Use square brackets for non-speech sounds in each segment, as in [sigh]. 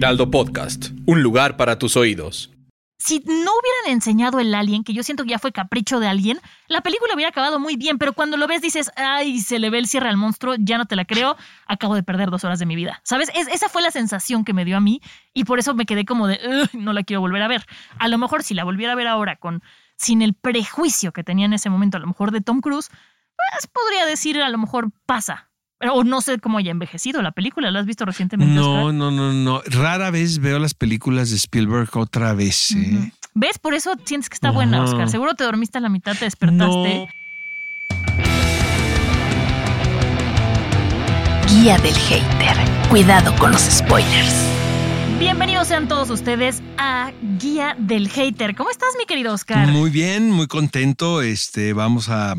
Heraldo Podcast, un lugar para tus oídos. Si no hubieran enseñado el alien, que yo siento que ya fue capricho de alguien, la película hubiera acabado muy bien, pero cuando lo ves dices, ay, se le ve el cierre al monstruo, ya no te la creo, acabo de perder dos horas de mi vida. ¿Sabes? esa fue la sensación que me dio a mí y por eso me quedé como de, no la quiero volver a ver. A lo mejor si la volviera a ver ahora con sin el prejuicio que tenía en ese momento, a lo mejor de Tom Cruise, pues podría decir, a lo mejor pasa, o no sé cómo haya envejecido la película. ¿La has visto recientemente? No, no, no, no. Rara vez veo las películas de Spielberg otra vez. ¿eh? ¿Ves? Por eso sientes que está buena, Oscar. Seguro te dormiste a la mitad, te despertaste. Guía del hater. Cuidado con los spoilers. Bienvenidos sean todos ustedes a Guía del Hater. ¿Cómo estás, mi querido Oscar? Muy bien, muy contento. Este, vamos a,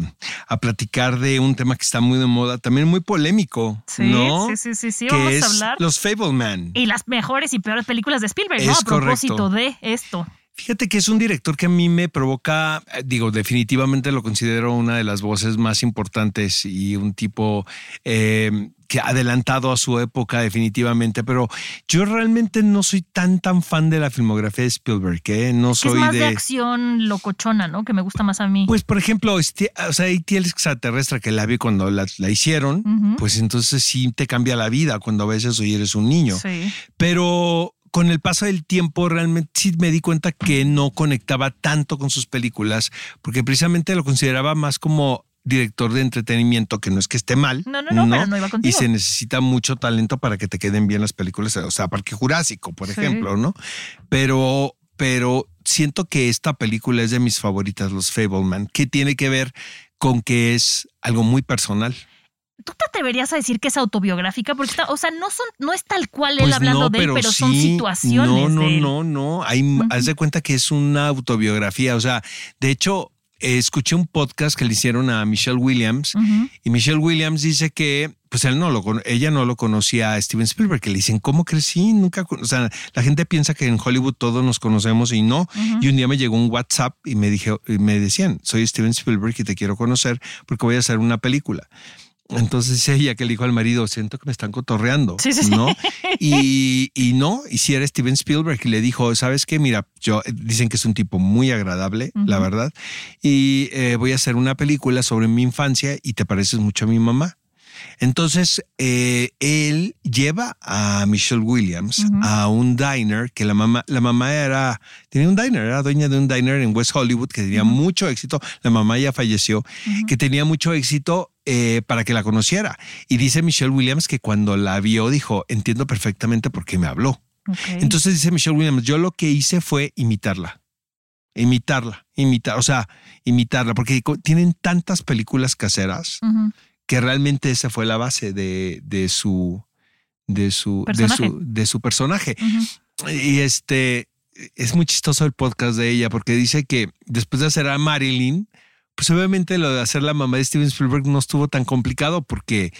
platicar de un tema que está muy de moda, también muy polémico. Sí, ¿no? sí, sí, sí, sí. Que vamos es a hablar. Los Fableman. Y las mejores y peores películas de Spielberg, ¿no? Es a propósito correcto. de esto. Fíjate que es un director que a mí me provoca, eh, digo, definitivamente lo considero una de las voces más importantes y un tipo eh, que adelantado a su época definitivamente, pero yo realmente no soy tan tan fan de la filmografía de Spielberg, ¿eh? No soy es más de... de acción locochona, ¿no? Que me gusta más a mí. Pues, por ejemplo, este, o sea, E.T. el extraterrestre que la vi cuando la, la hicieron, pues entonces sí te cambia la vida cuando ves eso y eres un niño. Sí. Pero con el paso del tiempo realmente sí me di cuenta que no conectaba tanto con sus películas, porque precisamente lo consideraba más como director de entretenimiento, que no es que esté mal. No, no, no, pero no iba Y se necesita mucho talento para que te queden bien las películas, o sea, Parque Jurásico, por Sí. ejemplo, ¿no? Pero, pero siento que esta película es de mis favoritas, Los Fableman, que tiene que ver con que es algo muy personal. ¿Tú te atreverías a decir que es autobiográfica? Porque está, o sea, no son, no es tal cual él Pues hablando no, de él, pero pero son situaciones. No, no, de él. no, no. Hay. Haz de cuenta que es una autobiografía. O sea, de hecho, escuché un podcast que le hicieron a Michelle Williams y Michelle Williams dice que pues él no lo ella no lo conocía a Steven Spielberg, que le dicen, ¿cómo crecí? Nunca, con-". o sea, la gente piensa que en Hollywood todos nos conocemos y no. Y un día me llegó un WhatsApp y me dije, y me decían, soy Steven Spielberg y te quiero conocer porque voy a hacer una película. Entonces ella que le dijo al marido, siento que me están cotorreando, Sí, sí, sí. ¿no? [laughs] Y, y no, y si era Steven Spielberg y le dijo, ¿sabes qué? Mira, yo dicen que es un tipo muy agradable, la verdad, y eh, voy a hacer una película sobre mi infancia y te pareces mucho a mi mamá. Entonces, eh, él lleva a Michelle Williams a un diner que la mamá, la mamá era, tenía un diner, era dueña de un diner en West Hollywood que tenía mucho éxito. La mamá ya falleció, que tenía mucho éxito eh, para que la conociera. Y dice Michelle Williams que cuando la vio dijo, entiendo perfectamente por qué me habló. Entonces dice Michelle Williams, yo lo que hice fue imitarla. Imitarla, imitar, o sea, imitarla, porque tienen tantas películas caseras que realmente esa fue la base de, de su de su de Personaje. su de su personaje. Y este es muy chistoso el podcast de ella porque dice que después de hacer a Marilyn, pues obviamente lo de hacer la mamá de Steven Spielberg no estuvo tan complicado porque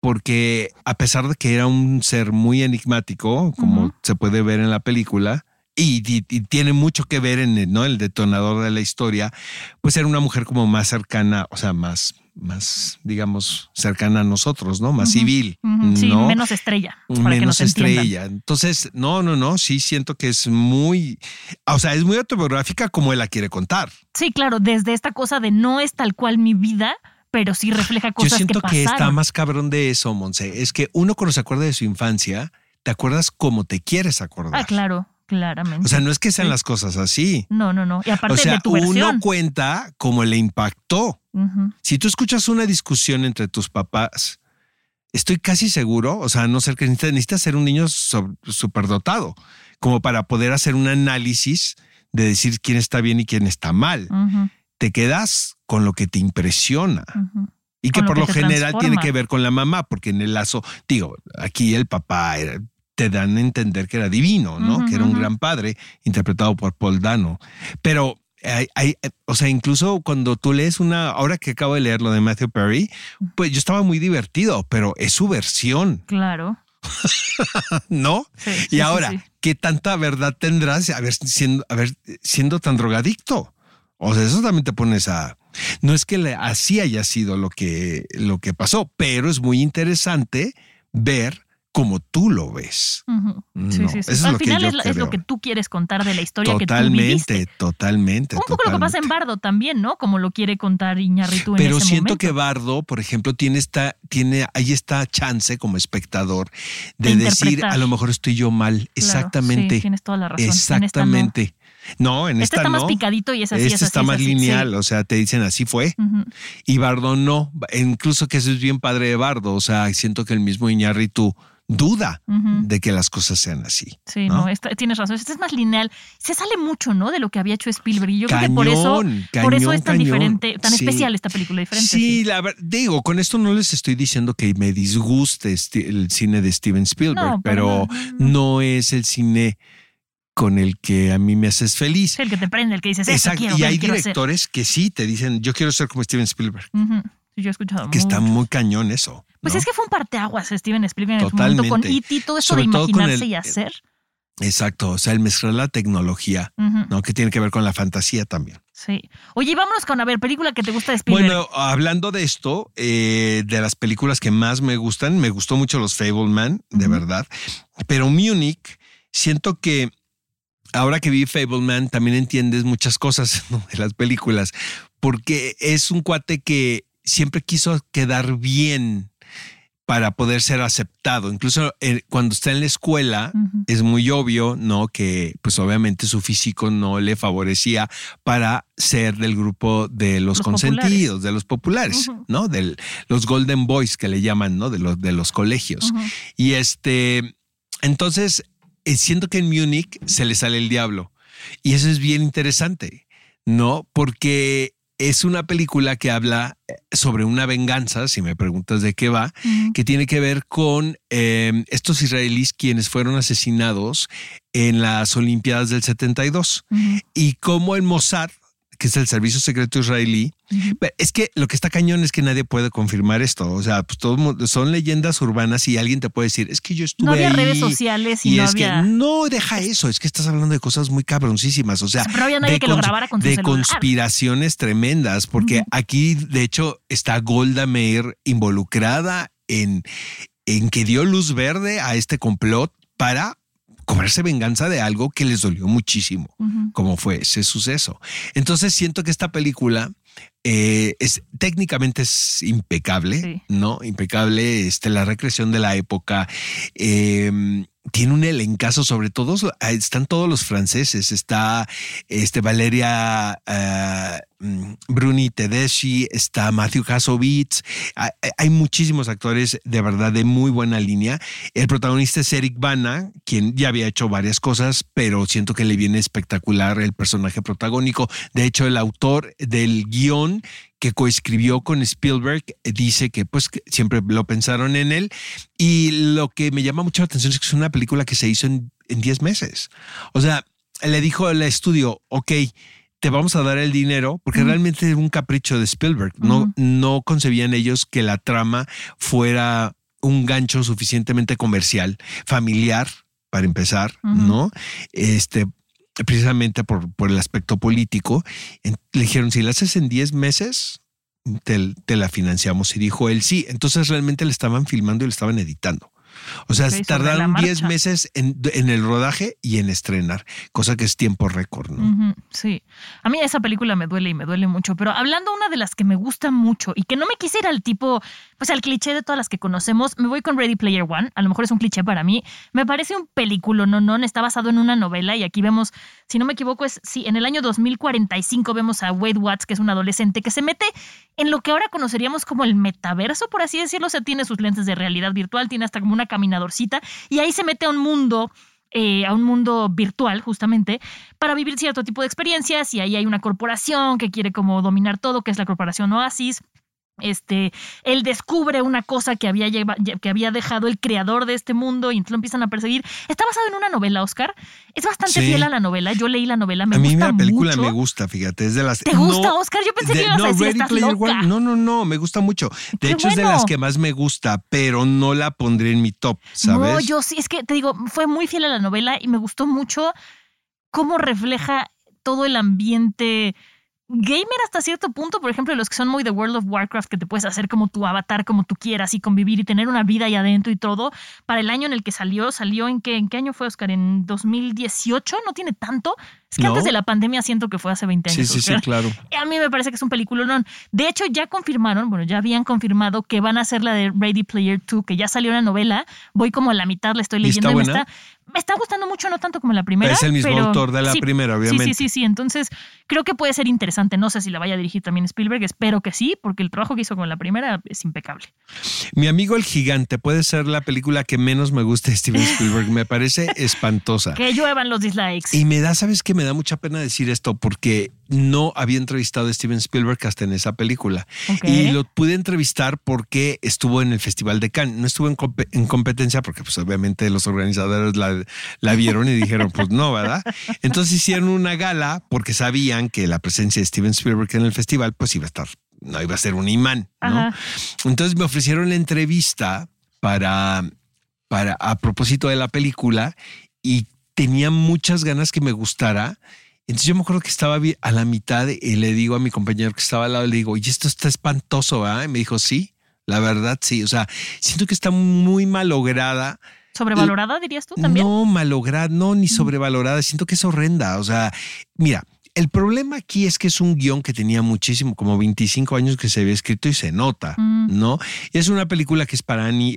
porque a pesar de que era un ser muy enigmático, como se puede ver en la película, y, y- y tiene mucho que ver en el, ¿no? el detonador de la historia, pues era una mujer como más cercana, o sea, más, más, digamos, cercana a nosotros, ¿no? Más civil. Sí, ¿no? menos estrella. para que menos nos entiendan. estrella. Entonces, no, no, no, sí siento que es muy, o sea, es muy autobiográfica como él la quiere contar. Sí, claro, desde esta cosa de no es tal cual mi vida, pero sí refleja Yo cosas siento que que, pasaron. está más cabrón de eso, Monse. Es que uno cuando se acuerda de su infancia, te acuerdas como te quieres acordar. Ah, claro, claramente. O sea, no es que sean Sí. las cosas así. No, no, no. Y aparte O sea, de tu uno versión. cuenta cómo le impactó. Si tú escuchas una discusión entre tus papás, estoy casi seguro, o sea, a no ser que necesitas, necesitas ser un niño superdotado, como para poder hacer un análisis de decir quién está bien y quién está mal. Te quedas con lo que te impresiona. Y que lo por que lo general tiene que ver con la mamá, porque en el lazo, digo, aquí el papá era- te dan a entender que era divino, ¿no? Que era un gran padre, interpretado por Paul Dano. Pero hay, hay- o sea, incluso cuando tú lees una, ahora que acabo de leer lo de Matthew Perry, pues yo estaba muy divertido, pero es su versión, Claro. [laughs] ¿no? Sí, y sí, ahora, sí. ¿qué tanta verdad tendrás a ver, siendo, a ver, siendo tan drogadicto? O sea, eso también te pones a... No es que le- así haya sido lo que, lo que pasó, pero es muy interesante ver cómo tú lo ves. Sí, No, sí, sí. eso es Al que final yo es, lo que tú quieres contar de la historia que tú Totalmente, viviste. totalmente. Un poco lo que pasa en totalmente. Bardo también, ¿no? Como lo quiere contar Iñárritu en Pero ese siento momento. que Bardo, por ejemplo, tiene esta, tiene, hay esta chance como espectador de, De decir, a lo mejor estoy yo mal. Claro, Exactamente. tienes toda la razón. En esta no. Exactamente. no. en Este esta está más no. picadito y es así. este es así, está es más así, sí. lineal, o sea, te dicen así fue. Y Bardo no. Incluso que eso es bien padre de Bardo. O sea, siento que el mismo Iñárritu duda de que las cosas sean así. Sí, ¿no? no, esta- tienes razón. Este es más lineal. Se sale mucho, ¿no? De lo que había hecho Spielberg. Y yo creo que por eso, Cañón, por eso cañón, es tan cañón. diferente, tan Sí. especial esta película diferente. Sí, la verdad, digo, con esto no les estoy diciendo que me disguste el cine de Steven Spielberg, No, pero no es el cine con el que a mí me haces feliz. Sí, el que te prende, el que dices, Exacto. quiero Y hay hacer. directores que sí te dicen, yo quiero ser como Steven Spielberg. Sí, yo he escuchado que está muy cañón eso. Pues ¿no? es que fue un parteaguas Steven Spielberg en su momento con Totalmente. E.T., todo eso Sobre de todo imaginarse el- y hacer. Exacto, o sea, el mezclar la tecnología. ¿no? Que tiene que ver con la fantasía también. Sí. Oye, vámonos con, a ver, película que te gusta de Spielberg. Bueno, hablando de esto, eh, de las películas que más me gustan, me gustó mucho los Fableman, de verdad. Pero Munich, siento que ahora que vi Fableman, también entiendes muchas cosas [laughs] ¿no? de las películas, porque es un cuate que siempre quiso quedar bien para poder ser aceptado. Incluso eh, cuando está en la escuela, es muy obvio, ¿no? Que pues obviamente su físico no le favorecía para ser del grupo de los, Los consentidos, de los populares. ¿no? De los Golden Boys que le llaman, ¿no? De los, de los colegios. Y este, entonces, eh, siento que en Múnich se le sale el diablo. Y eso es bien interesante, ¿no? Porque es una película que habla eh, sobre una venganza, si me preguntas de qué va, que tiene que ver con eh, estos israelíes quienes fueron asesinados en las Olimpiadas del 72 Ujú. y cómo el Mossad, que es el servicio secreto israelí, Es que lo que está cañón es que nadie puede confirmar esto. O sea, pues todo son leyendas urbanas y alguien te puede decir, es que yo estuve No había ahí. redes sociales y, Y no es había. que no deja eso, es que estás hablando de cosas muy cabroncísimas. O sea, Pero había nadie de que lo grabara con su de celular. conspiraciones tremendas, porque aquí, de hecho, está Golda Meir involucrada en, en que dio luz verde a este complot para cobrarse venganza de algo que les dolió muchísimo como fue ese suceso. Entonces siento que esta película eh, es técnicamente es impecable, Sí. ¿no? Impecable, este, la recreación de la época. eh, tiene un elencazo, sobre todo están todos los franceses. Está este Valeria eh, Bruni Tedeschi, está Matthew Kasovitz. Hay, hay muchísimos actores de verdad de muy buena línea. El protagonista es Eric Bana, quien ya había hecho varias cosas, pero siento que le viene espectacular el personaje protagónico. De hecho, el autor del guion que coescribió con Spielberg eh, dice que pues que siempre lo pensaron en él y lo que me llama mucho la atención es que es una película que se hizo en 10 meses. O sea, le dijo al estudio, ok, te vamos a dar el dinero, porque realmente era un capricho de Spielberg. No, no concebían ellos que la trama fuera un gancho suficientemente comercial, familiar, para empezar. ¿no? Este, precisamente por, por el aspecto político. Le dijeron, si la haces en 10 meses, te, te la financiamos. Y dijo él, sí. Entonces realmente le estaban filmando y le estaban editando. O sea, tardaron 10 marcha. meses en, en el rodaje y en estrenar, cosa que es tiempo récord, ¿no? Sí, a mí esa película me duele y me duele mucho, pero hablando una de las que me gusta mucho y que no me quise ir al tipo, pues al cliché de todas las que conocemos, me voy con Ready Player One, a lo mejor es un cliché para mí, me parece un película, no, no, está basado en una novela y aquí vemos, si no me equivoco, es, sí, en el año 2045 vemos a Wade Watts, que es un adolescente que se mete en lo que ahora conoceríamos como el metaverso, por así decirlo, o sea, tiene sus lentes de realidad virtual, tiene hasta como una caminadorcita y ahí se mete a un mundo eh, a un mundo virtual justamente para vivir cierto tipo de experiencias y ahí hay una corporación que quiere como dominar todo, que es la corporación Oasis. Este, él descubre una cosa que había, lleva- que había dejado el creador de este mundo y entonces lo empiezan a perseguir. Está basado en una novela, Oscar. Es bastante Sí. fiel a la novela. Yo leí la novela, me a mí gusta la película mucho. me gusta, fíjate, es de las ¿Te gusta, Oscar? Yo pensé que ibas a decir, Ready "Estás Player loca". One, no, no, no, me gusta mucho. De Qué hecho es de las que más me gusta, pero no la pondré en mi top, ¿sabes? No, yo sí, es que te digo, fue muy fiel a la novela y me gustó mucho cómo refleja todo el ambiente gamer hasta cierto punto, por ejemplo, los que son muy de World of Warcraft, que te puedes hacer como tu avatar, como tú quieras y convivir y tener una vida ahí adentro y todo. Para el año en el que salió, salió en qué, en qué año fue, Oscar? ¿En 2018? ¿No tiene tanto? Es que No. antes de la pandemia siento que fue hace 20 Sí, años. sí, sí, Oscar. claro. [laughs] A mí me parece que es un peliculón. De hecho, ya confirmaron, bueno, ya habían confirmado que van a hacer la de Ready Player 2, que ya salió la novela. Voy como a la mitad, la estoy ¿Y leyendo está y me buena? está, me está gustando mucho, no tanto como la primera. Es el mismo pero autor de la sí, primera, Sí, obviamente. sí, sí, sí. Entonces, creo que puede ser interesante. No sé si la vaya a dirigir también Spielberg, espero que sí, porque el trabajo que hizo con la primera es impecable. Mi amigo el gigante puede ser la película que menos me gusta de Steven [laughs] Spielberg. Me parece espantosa. Que lluevan los dislikes. Y me da, ¿sabes qué? Me da mucha pena decir esto porque no había entrevistado a Steven Spielberg hasta en esa película. Y lo pude entrevistar porque estuvo en el Festival de Cannes. No estuvo en, compe- en competencia porque pues obviamente los organizadores la, la vieron y dijeron pues no, ¿verdad? Entonces hicieron una gala porque sabían que la presencia de Steven Spielberg en el festival pues iba a estar, no iba a ser un imán. Entonces me ofrecieron la entrevista para, para a propósito de la película y tenía muchas ganas que me gustara. Entonces yo me acuerdo que estaba a la mitad y le digo a mi compañero que estaba al lado, le digo, oye, esto está espantoso, ¿verdad? Y me dijo, sí, la verdad, sí. O sea, siento que está muy malograda. ¿Sobrevalorada, dirías tú también? No malograda, no, ni sobrevalorada. Siento que es horrenda. O sea, mira, el problema aquí es que es un guion que tenía muchísimo, como 25 años que se había escrito y se nota, Mm. ¿no? Y es una película que es para ni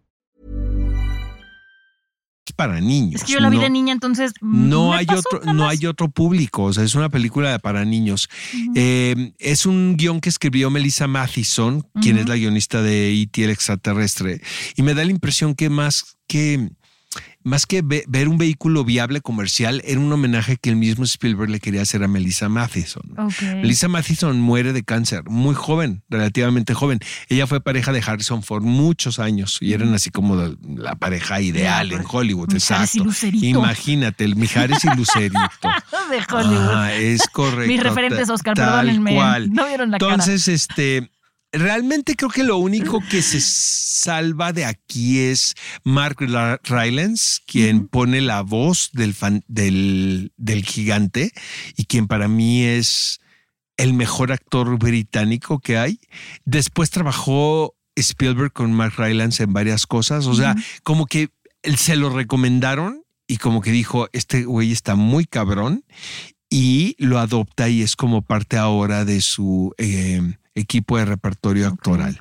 Para niños. Es que yo la vi no- de niña, entonces. No hay otro, no hay otro público. O sea, es una película para niños. Eh, es un guion que escribió Melissa Mathison, quien es la guionista de E.T. el extraterrestre. Y me da la impresión que más que más que ve- ver un vehículo viable comercial, era un homenaje que el mismo Spielberg le quería hacer a Melissa Mathison. Ok. Melissa Mathison muere de cáncer, muy joven, relativamente joven. Ella fue pareja de Harrison por muchos años y eran así como la, la pareja ideal en Hollywood, Mijares y exacto. Lucerito. Imagínate, el Mijares y [laughs] Lucerito. de Hollywood. Ah, es correcto. Mis referentes, Oscar, tal perdónenme. cual. No vieron la cara. Entonces, este, realmente creo que lo único que se salva de aquí es Mark Rylance, quien pone la voz del, fan- del, del gigante y quien para mí es el mejor actor británico que hay. Después trabajó Spielberg con Mark Rylance en varias cosas, o sea, como que él se lo recomendaron y como que dijo, este güey está muy cabrón y lo adopta y es como parte ahora de su eh, equipo de repertorio actoral.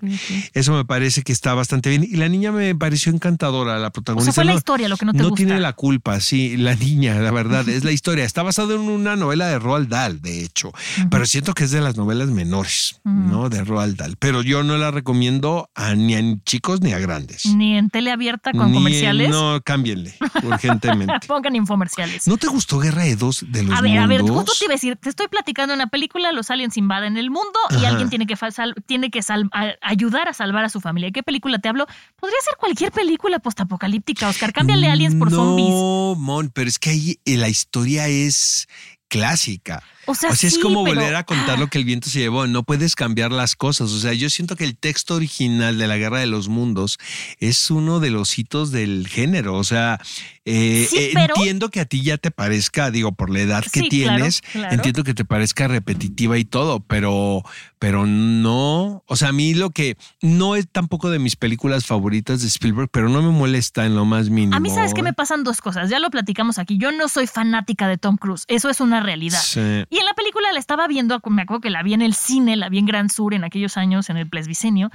Eso me parece que está bastante bien. Y la niña me pareció encantadora, la O protagonista. sea, fue la no- historia lo que no te gusta. tiene la culpa, sí, la niña, la verdad, es la [laughs] historia. Está basado en una novela de Roald Dahl, de hecho, pero siento que es de las novelas menores, ¿no? De Roald Dahl. Pero yo no la recomiendo a, ni a chicos ni a grandes. Ni en tele abierta con Ni- comerciales. No, cámbienle, urgentemente. [laughs] Pongan infomerciales. ¿No te gustó Guerra de Dos de los a ver, a ver, justo te iba a decir, te estoy platicando una película, los aliens invaden el mundo y alguien tiene que, tiene que sal- a- ayudar a salvar a su familia. ¿Qué película te hablo? Podría ser cualquier película postapocalíptica, Oscar. Cámbiale aliens por no, zombies. No, Mon, pero es que ahí la historia es clásica. O sea, es sí, como pero- volver a contar lo que el viento se llevó. No puedes cambiar las cosas. O sea, yo siento que el texto original de la Guerra de los Mundos es uno de los hitos del género. O sea, eh, Sí, eh, pero- entiendo que a ti ya te parezca, digo, por la edad que Sí, tienes, claro. entiendo que te parezca repetitiva y todo, pero, pero no. O sea, a mí lo que no es tampoco de mis películas favoritas de Spielberg, pero no me molesta en lo más mínimo. A mí, ¿sabes qué me pasan dos cosas? Ya lo platicamos aquí. Yo no soy fanática de Tom Cruise. Eso es una realidad. Sí. Y en la película la estaba viendo, me acuerdo que la vi en el cine, la vi en Gran Sur en aquellos años, en el Plesbicenio.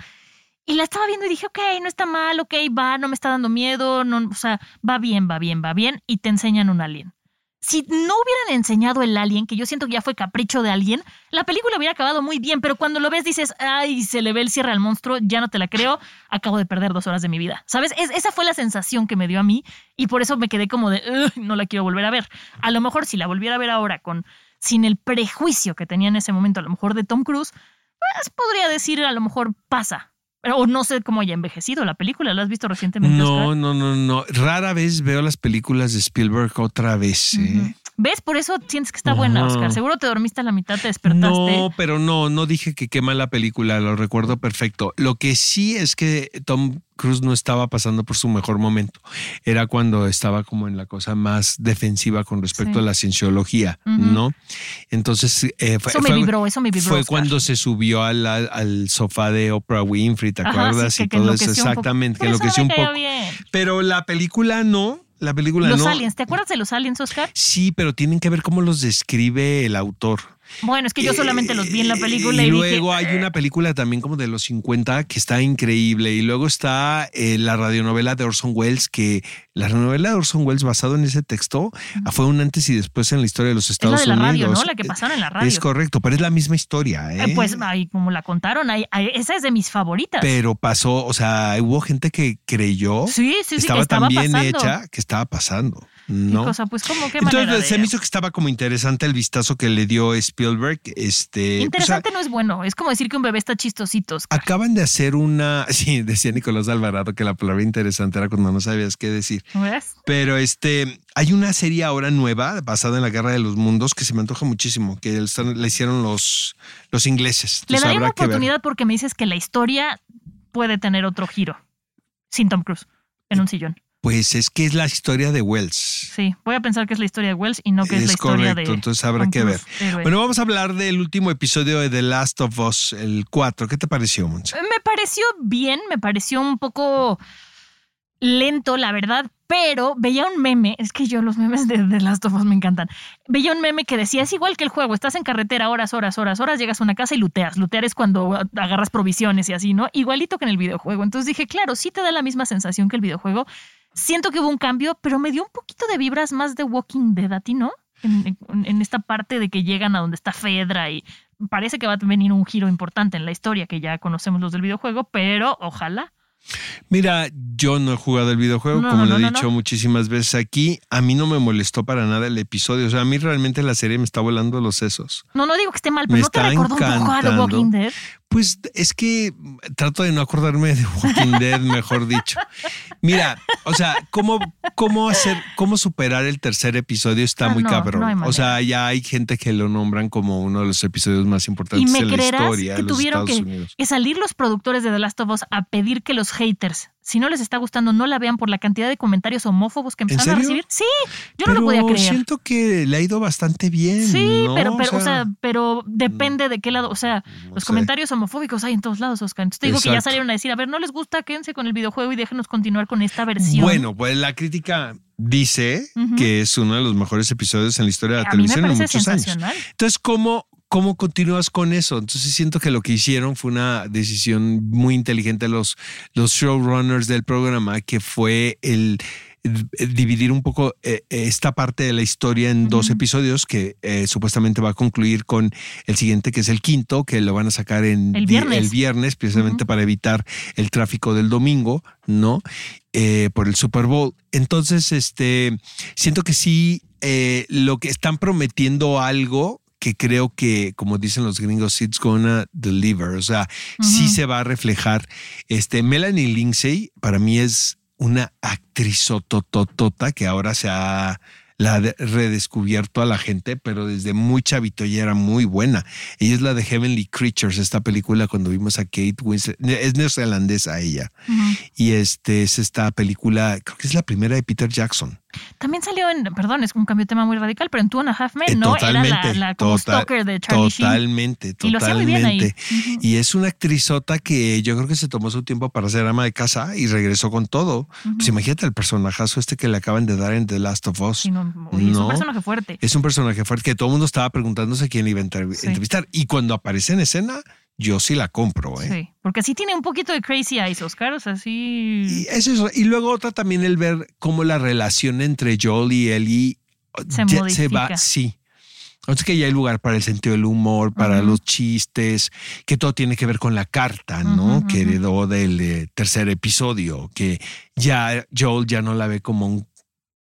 Y la estaba viendo y dije, ok, no está mal, ok, va, no me está dando miedo, no, o sea, va bien, va bien, va bien. Y te enseñan un alien. Si no hubieran enseñado el alien, que yo siento que ya fue capricho de alguien, la película hubiera acabado muy bien, pero cuando lo ves dices, ay, se le ve el cierre al monstruo, ya no te la creo, acabo de perder dos horas de mi vida. ¿Sabes? Es- esa fue la sensación que me dio a mí y por eso me quedé como de, "Ugh, no la quiero volver a ver. A lo mejor si la volviera a ver ahora con sin el prejuicio que tenía en ese momento, a lo mejor de Tom Cruise, pues podría decir, a lo mejor pasa. O no sé cómo haya envejecido la película, ¿la has visto recientemente? No, Oscar? no, no, no. Rara vez veo las películas de Spielberg otra vez. ¿eh? ¿Ves? Por eso sientes que está buena. Oscar. Seguro te dormiste a la mitad, te despertaste. No, pero no, no dije que quema la película, lo recuerdo perfecto. Lo que sí es que Tom Cruise no estaba pasando por su mejor momento. Era cuando estaba como en la cosa más defensiva con respecto Sí. a la cienciología. ¿no? Entonces, eh, fue, Eso me fue- vibró, eso me vibró. fue Oscar. cuando se subió al, al- sofá de Oprah Winfrey, ¿te Ajá, acuerdas? sí, y que- que todo eso, exactamente, que enloqueció un poco. bien. Pero la película no, la película Los no. aliens, ¿te acuerdas de los aliens, Oscar? Sí, pero tienen que ver cómo los describe el autor. Bueno, es que yo solamente los vi en la película y, y dije, luego hay una película también como de los 50 que está increíble. Y luego está eh, la radionovela de Orson Welles, que la radionovela de Orson Welles basado en ese texto ah, fue un antes y después en la historia de los es la Estados de la radio, Unidos. ¿no? La que pasaron en la radio. Es correcto, pero es la misma historia. ¿eh? Eh, Pues ahí, como la contaron, ahí, ahí- esa es de mis favoritas. pero pasó, o sea, hubo gente que creyó sí, sí, sí, estaba, que estaba tan bien pasando. hecha que estaba pasando. ¿Qué ¿no? cosa? Pues como qué manera Entonces de- se me hizo que estaba como interesante el vistazo que le dio Spielberg. Este, Interesante no es bueno. Es como decir que un bebé está chistosito. Oscar. Acaban de hacer una. [laughs] Sí, decía Nicolás Alvarado que la palabra interesante era cuando no sabías qué decir. ¿Ves? Pero este, hay una serie ahora nueva basada en la Guerra de los Mundos que se me antoja muchísimo, que la hicieron los, los ingleses. Le daría una oportunidad porque me dices que la historia puede tener otro giro. Sin Tom Cruise. En un sillón. Pues es que es la historia de Wells. Sí, voy a pensar que es la historia de Wells y no que es, la historia correcto, de. entonces habrá que ver. Bueno, vamos a hablar del último episodio de The Last of Us, el 4. ¿Qué te pareció, Monse? Me pareció bien, me pareció un poco lento, la verdad, pero veía un meme, es que yo los memes de, de Last of Us me encantan. Veía un meme que decía, es igual que el juego, estás en carretera horas, horas, horas, horas, llegas a una casa y luteas. Lutear es cuando agarras provisiones y así, ¿no? Igualito que en el videojuego. Entonces dije, claro, sí te da la misma sensación que el videojuego. Siento que hubo un cambio, pero me dio un poquito de vibras más de Walking Dead a ti, ¿no? En, en- en esta parte de que llegan a donde está Fedra y parece que va a venir un giro importante en la historia que ya conocemos los del videojuego, pero ojalá. Mira, yo no he jugado el videojuego, No, como no, lo he dicho muchísimas veces aquí. A mí no me molestó para nada el episodio. O sea, a mí realmente la serie me está volando los sesos. No, no digo que esté mal, pero Me ¿no te recordó un poco a The. Walking Dead? Pues es que trato de no acordarme de Walking [laughs] Dead, mejor dicho. Mira, o sea, cómo, cómo hacer, cómo superar el tercer episodio está Ah, muy no, cabrón. no o sea, ya hay gente que lo nombran como uno de los episodios más Y importantes me de la historia que de los tuvieron Estados que, Unidos. que salir los productores de The Last of Us a pedir que los haters, si no les está gustando, no la vean por la cantidad de comentarios homófobos que empezaron a recibir. Sí, yo no lo podía creer. Siento que le ha ido bastante bien. Sí, ¿no? pero, pero, o sea, pero depende de qué lado, o sea, los sé. comentarios homofóbicos hay en todos lados, Oscar. Entonces te digo que ya salieron a decir, a ver, no les gusta, quédense con el videojuego y déjenos continuar con esta versión. Bueno, pues la crítica dice que es uno de los mejores episodios en la historia de la a mí me televisión en muchos años. Entonces, ¿cómo, ¿cómo continúas con eso? Entonces siento que lo que hicieron fue una decisión muy inteligente los, los showrunners del programa, que fue el, dividir un poco eh, esta parte de la historia en dos episodios que eh, supuestamente va a concluir con el siguiente, que es el quinto, que lo van a sacar en El viernes. el viernes precisamente para evitar el tráfico del domingo, ¿no? Eh, por el Super Bowl. Entonces, este, siento que sí, eh, lo que están prometiendo algo que creo que, como dicen los gringos, it's gonna deliver. O sea, sí se va a reflejar. Este, Melanie Lindsay para mí es una actriz que ahora se ha la ha de- redescubierto a la gente, pero desde muy chavito ya era muy buena. Ella es la de Heavenly Creatures, esta película cuando vimos a Kate Winslet, es neozelandesa ella. Y este es esta película, creo que es la primera de Peter Jackson. También salió en, perdón, es un cambio de tema muy radical, pero en Two and a Half Men, Eh, ¿no? totalmente, Era la, la como total- stalker de Charlie Sheen. Totalmente, Y lo hacía muy bien ahí. totalmente. Y es una actrizota que yo creo que se tomó su tiempo para ser ama de casa y regresó con todo. Pues imagínate el personajazo este que le acaban de dar en The Last of Us. Sí, no, es un personaje fuerte. Es un personaje fuerte que todo el mundo estaba preguntándose quién le iba a entrev- Sí. entrevistar. Y cuando aparece en escena, yo sí la compro. ¿eh? Sí, porque sí tiene un poquito de crazy eyes, Oscar, o sea, sí. Y es eso. Y luego otra también el ver cómo la relación entre Joel y Ellie Se ya modifica. va. Sí. Es que ya hay lugar para el sentido del humor, para los chistes, que todo tiene que ver con la carta, ¿no? Que heredó del eh, tercer episodio, que ya Joel ya no la ve como un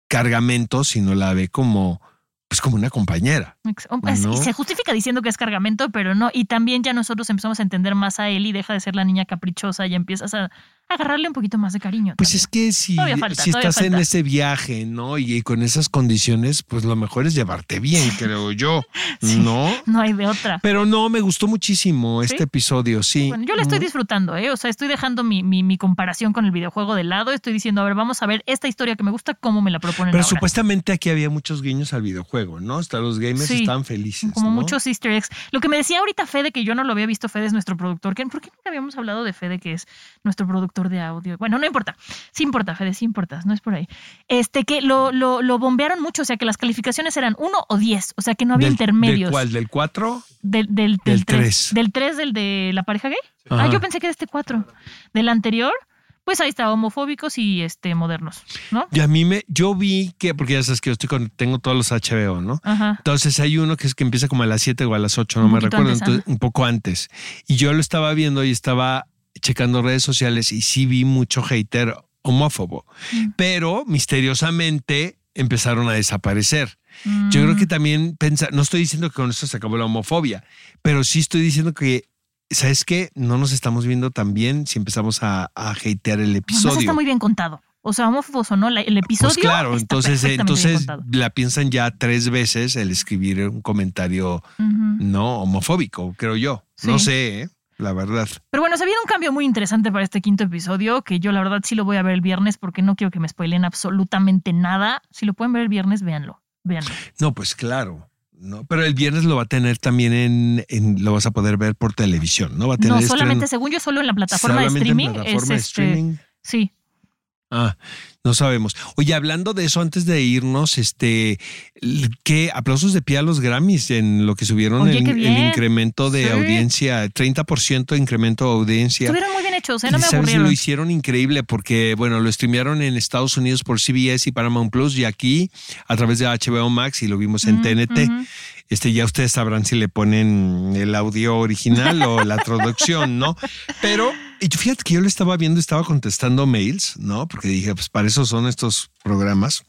cargamento, sino la ve como, pues como una compañera. Oh, ¿no? Y se justifica diciendo que es cargamento, pero no. Y también ya nosotros empezamos a entender más a él y deja de ser la niña caprichosa y empiezas a agarrarle un poquito más de cariño. Pues también. es que si, falta, si estás en ese viaje, ¿no? Y, con esas condiciones, pues lo mejor es llevarte bien, [laughs] creo yo, ¿no? No hay de otra. Pero no, me gustó muchísimo este ¿Sí? episodio, sí. Bueno, yo la estoy disfrutando, ¿eh? O sea, estoy dejando mi, mi, mi comparación con el videojuego de lado. Estoy diciendo, a ver, vamos a ver esta historia que me gusta, cómo me la proponen Pero ahora. supuestamente aquí había muchos guiños al videojuego, ¿no? Hasta los gamers Sí. estaban felices. Como ¿no? muchos easter eggs. Lo que me decía ahorita Fede, que yo no lo había visto, Fede es nuestro productor. ¿Por qué nunca habíamos hablado de Fede, que es nuestro productor de audio? Bueno, no importa. Sí importa, Fede, sí importa. No es por ahí. Este, que lo, lo, lo bombearon mucho, o sea, que las calificaciones eran 1 o 10, o sea, que no había ¿Del- intermedios. ¿Del cuál? ¿Del 4? Del, del, Del del 3. tres. Del 3 del de la pareja gay. Ajá. Ah, yo pensé que era este 4. Del anterior, pues ahí está, homofóbicos y este modernos, ¿no? Y a mí me, yo vi que, porque ya sabes que yo estoy con, tengo todos los HBO, ¿no? Ajá. Entonces hay uno que es que empieza como a las 7 o a las 8, no Un me recuerdo, antes, entonces, un poco antes. Y yo lo estaba viendo y estaba checando redes sociales y sí vi mucho hater homófobo, Mm. pero misteriosamente empezaron a desaparecer. Yo creo que Mm. también pensar, no estoy diciendo que con esto se acabó la homofobia, pero sí estoy diciendo que, ¿sabes qué? No nos estamos viendo tan bien si empezamos a, a hatear el episodio. está muy bien contado. O sea, homófobos o no, la- el episodio. Pues claro, está entonces, bien entonces la piensan ya tres veces el escribir un comentario no homofóbico, creo yo. Sí. No sé, ¿eh? La verdad. Pero bueno, se viene un cambio muy interesante para este quinto episodio, que yo la verdad sí lo voy a ver el viernes porque no quiero que me spoilen absolutamente nada. Si lo pueden ver el viernes, véanlo. Véanlo. No, pues claro. No, pero el viernes lo va a tener también en, en- lo vas a poder ver por televisión, ¿no? Va a tener No, estreno- solamente, según yo, solo en la plataforma de solamente en streaming. plataforma es de este, streaming. Sí. Ah, no sabemos. Oye, hablando de eso, antes de irnos, este, ¿qué aplausos de pie a los Grammys en lo que subieron Oye, el, incremento de Sí. audiencia, 30% de incremento de audiencia. Estuvieron muy bien hechos, ¿eh? No me sabes, aburrieron. lo hicieron increíble porque, bueno, lo streamearon en Estados Unidos por CBS y Paramount Plus y aquí a través de HBO Max y lo vimos en Mm, TNT. ujú. Este, ya ustedes sabrán si le ponen el audio original o la traducción, ¿no? Pero y fíjate que yo lo estaba viendo, estaba contestando mails, ¿no? Porque dije, pues para eso son estos programas.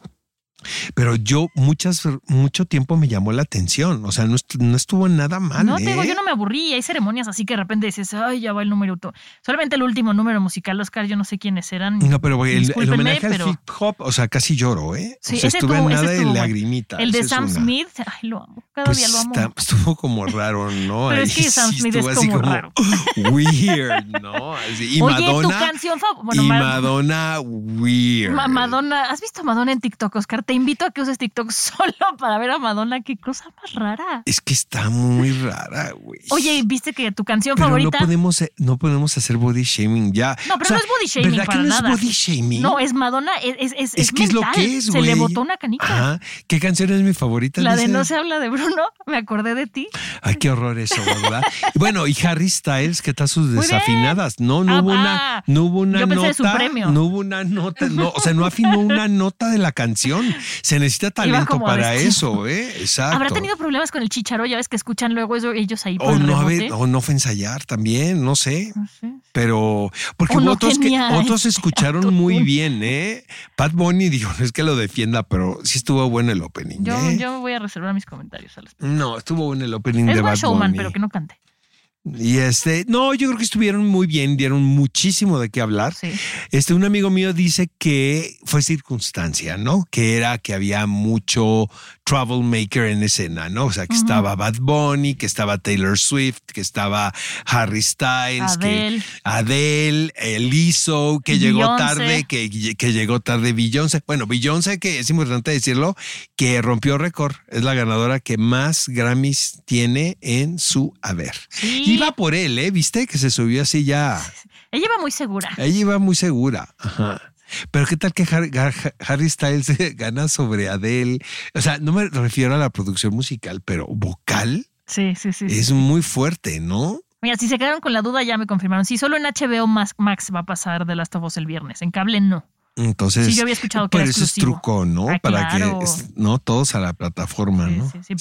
Pero yo muchas, mucho tiempo me llamó la atención. O sea, no, est- no estuvo nada mal. No, te digo, ¿eh? yo no me aburrí. Hay ceremonias así que de repente dices, ay, ya va el número. to-". Solamente el último número musical, Oscar, yo no sé quiénes eran. No, pero el, el homenaje pero- al hip hop, o sea, casi lloro, ¿eh? Sí, o sea, ese estuve ese nada de lagrimita. El de Sam una. Smith, ay, lo amo. Cada Pues día lo amo. está- estuvo como raro, ¿no? Pero es que Sam Smith estuvo es así como raro. [laughs] Weird, ¿no? Así, Y Oye, tu Madonna. canción. Bueno, y Ma- Madonna, weird. Ma- Madonna, ¿has visto a Madonna en TikTok, Oscar? Te invito a que uses TikTok [laughs] solo para ver a Madonna. Qué cosa más rara. Es que está muy rara, güey. Oye, ¿viste que tu canción pero favorita? no podemos, eh, no podemos hacer body shaming ya. No, pero no es body shaming ¿Verdad para que no nada. es body shaming? No, es Madonna, es, es, es, Es que es lo que es, Se güey. le botó una canica. Ajá. ¿Qué canción es mi favorita? La de? No se habla de Bruno, [laughs] me acordé de ti. Ay, qué horror eso, ¿verdad? Y [laughs] bueno, y Harry Styles, ¿qué tal sus desafinadas? No, no Ah, hubo ah. una, no hubo una Yo pensé nota. de su premio. No hubo una nota, no, o sea, no afinó una nota de la canción. [laughs] Se necesita talento para vestido. eso, ¿eh? Exacto. ¿Habrá tenido problemas con el chicharo? Ya ves que escuchan luego eso- ellos ahí o no, haber- o no fue ensayar también, no sé. No sé. Pero, porque no otros que otros [laughs] escucharon muy bien, ¿eh? Pat Bunny dijo, no es que lo defienda, pero sí estuvo bueno el opening. Yo, ¿eh? yo voy a reservar mis comentarios. respecto. No, estuvo bueno el opening Es de buen Bad showman, Bunny. pero que no cante. Y este, no, yo creo que estuvieron muy bien, dieron muchísimo de qué hablar. Sí. Este, un amigo mío dice que fue circunstancia, ¿no? Que era que había mucho troublemaker en escena, ¿no? O sea, que estaba Bad Bunny, que estaba Taylor Swift, que estaba Harry Styles, Adele. que Adele, Lizzo, que llegó tarde, que, que llegó tarde Beyoncé. Bueno, Beyoncé, que es importante decirlo, que rompió récord. Es la ganadora que más Grammys tiene en su haber. Sí. Iba por él, ¿eh? ¿Viste? Que se subió así ya. [laughs] Ella va muy segura. Ella iba muy segura. Ajá. Pero qué tal que Harry Styles [laughs] gana sobre Adele. O sea, no me refiero a la producción musical, pero vocal Sí, sí, sí. sí. es muy fuerte, ¿no? Mira, si se quedaron con la duda, ya me confirmaron. Sí, solo en HBO Max, Max va a pasar de Last of Us el viernes. En cable no. Entonces, Sí, yo había escuchado que pero era eso es truco, ¿no? Ah, para claro. que no todos a la plataforma, Sí, ¿no? sí, sí.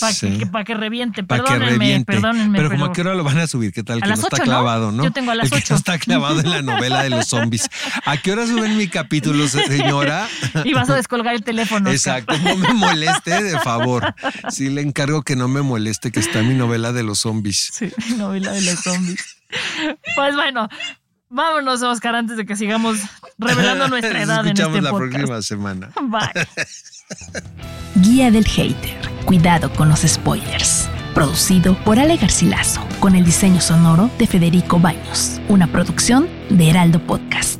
Para que, que reviente. Para que Perdónenme, reviente. perdónenme. pero, como a qué hora lo van a subir, ¿qué tal? A que las no está clavado, ¿no? Yo tengo a las El que no está clavado en la novela de los [laughs] zombies. ¿A qué hora suben mi capítulo, señora? Y vas a descolgar el teléfono. Exacto, no me moleste, de favor. Sí, le encargo que no me moleste, que está mi novela de los zombies. Sí, novela de los zombies. Pues bueno, vámonos, Oscar, antes de que sigamos revelando [laughs] nuestra Nos edad en escuchamos este la podcast. próxima semana. [laughs] Bye. [laughs] Guía del Hater. Cuidado con los spoilers. Producido por Ale Garcilaso, con el diseño sonoro de Federico Baños. Una producción de Heraldo Podcast.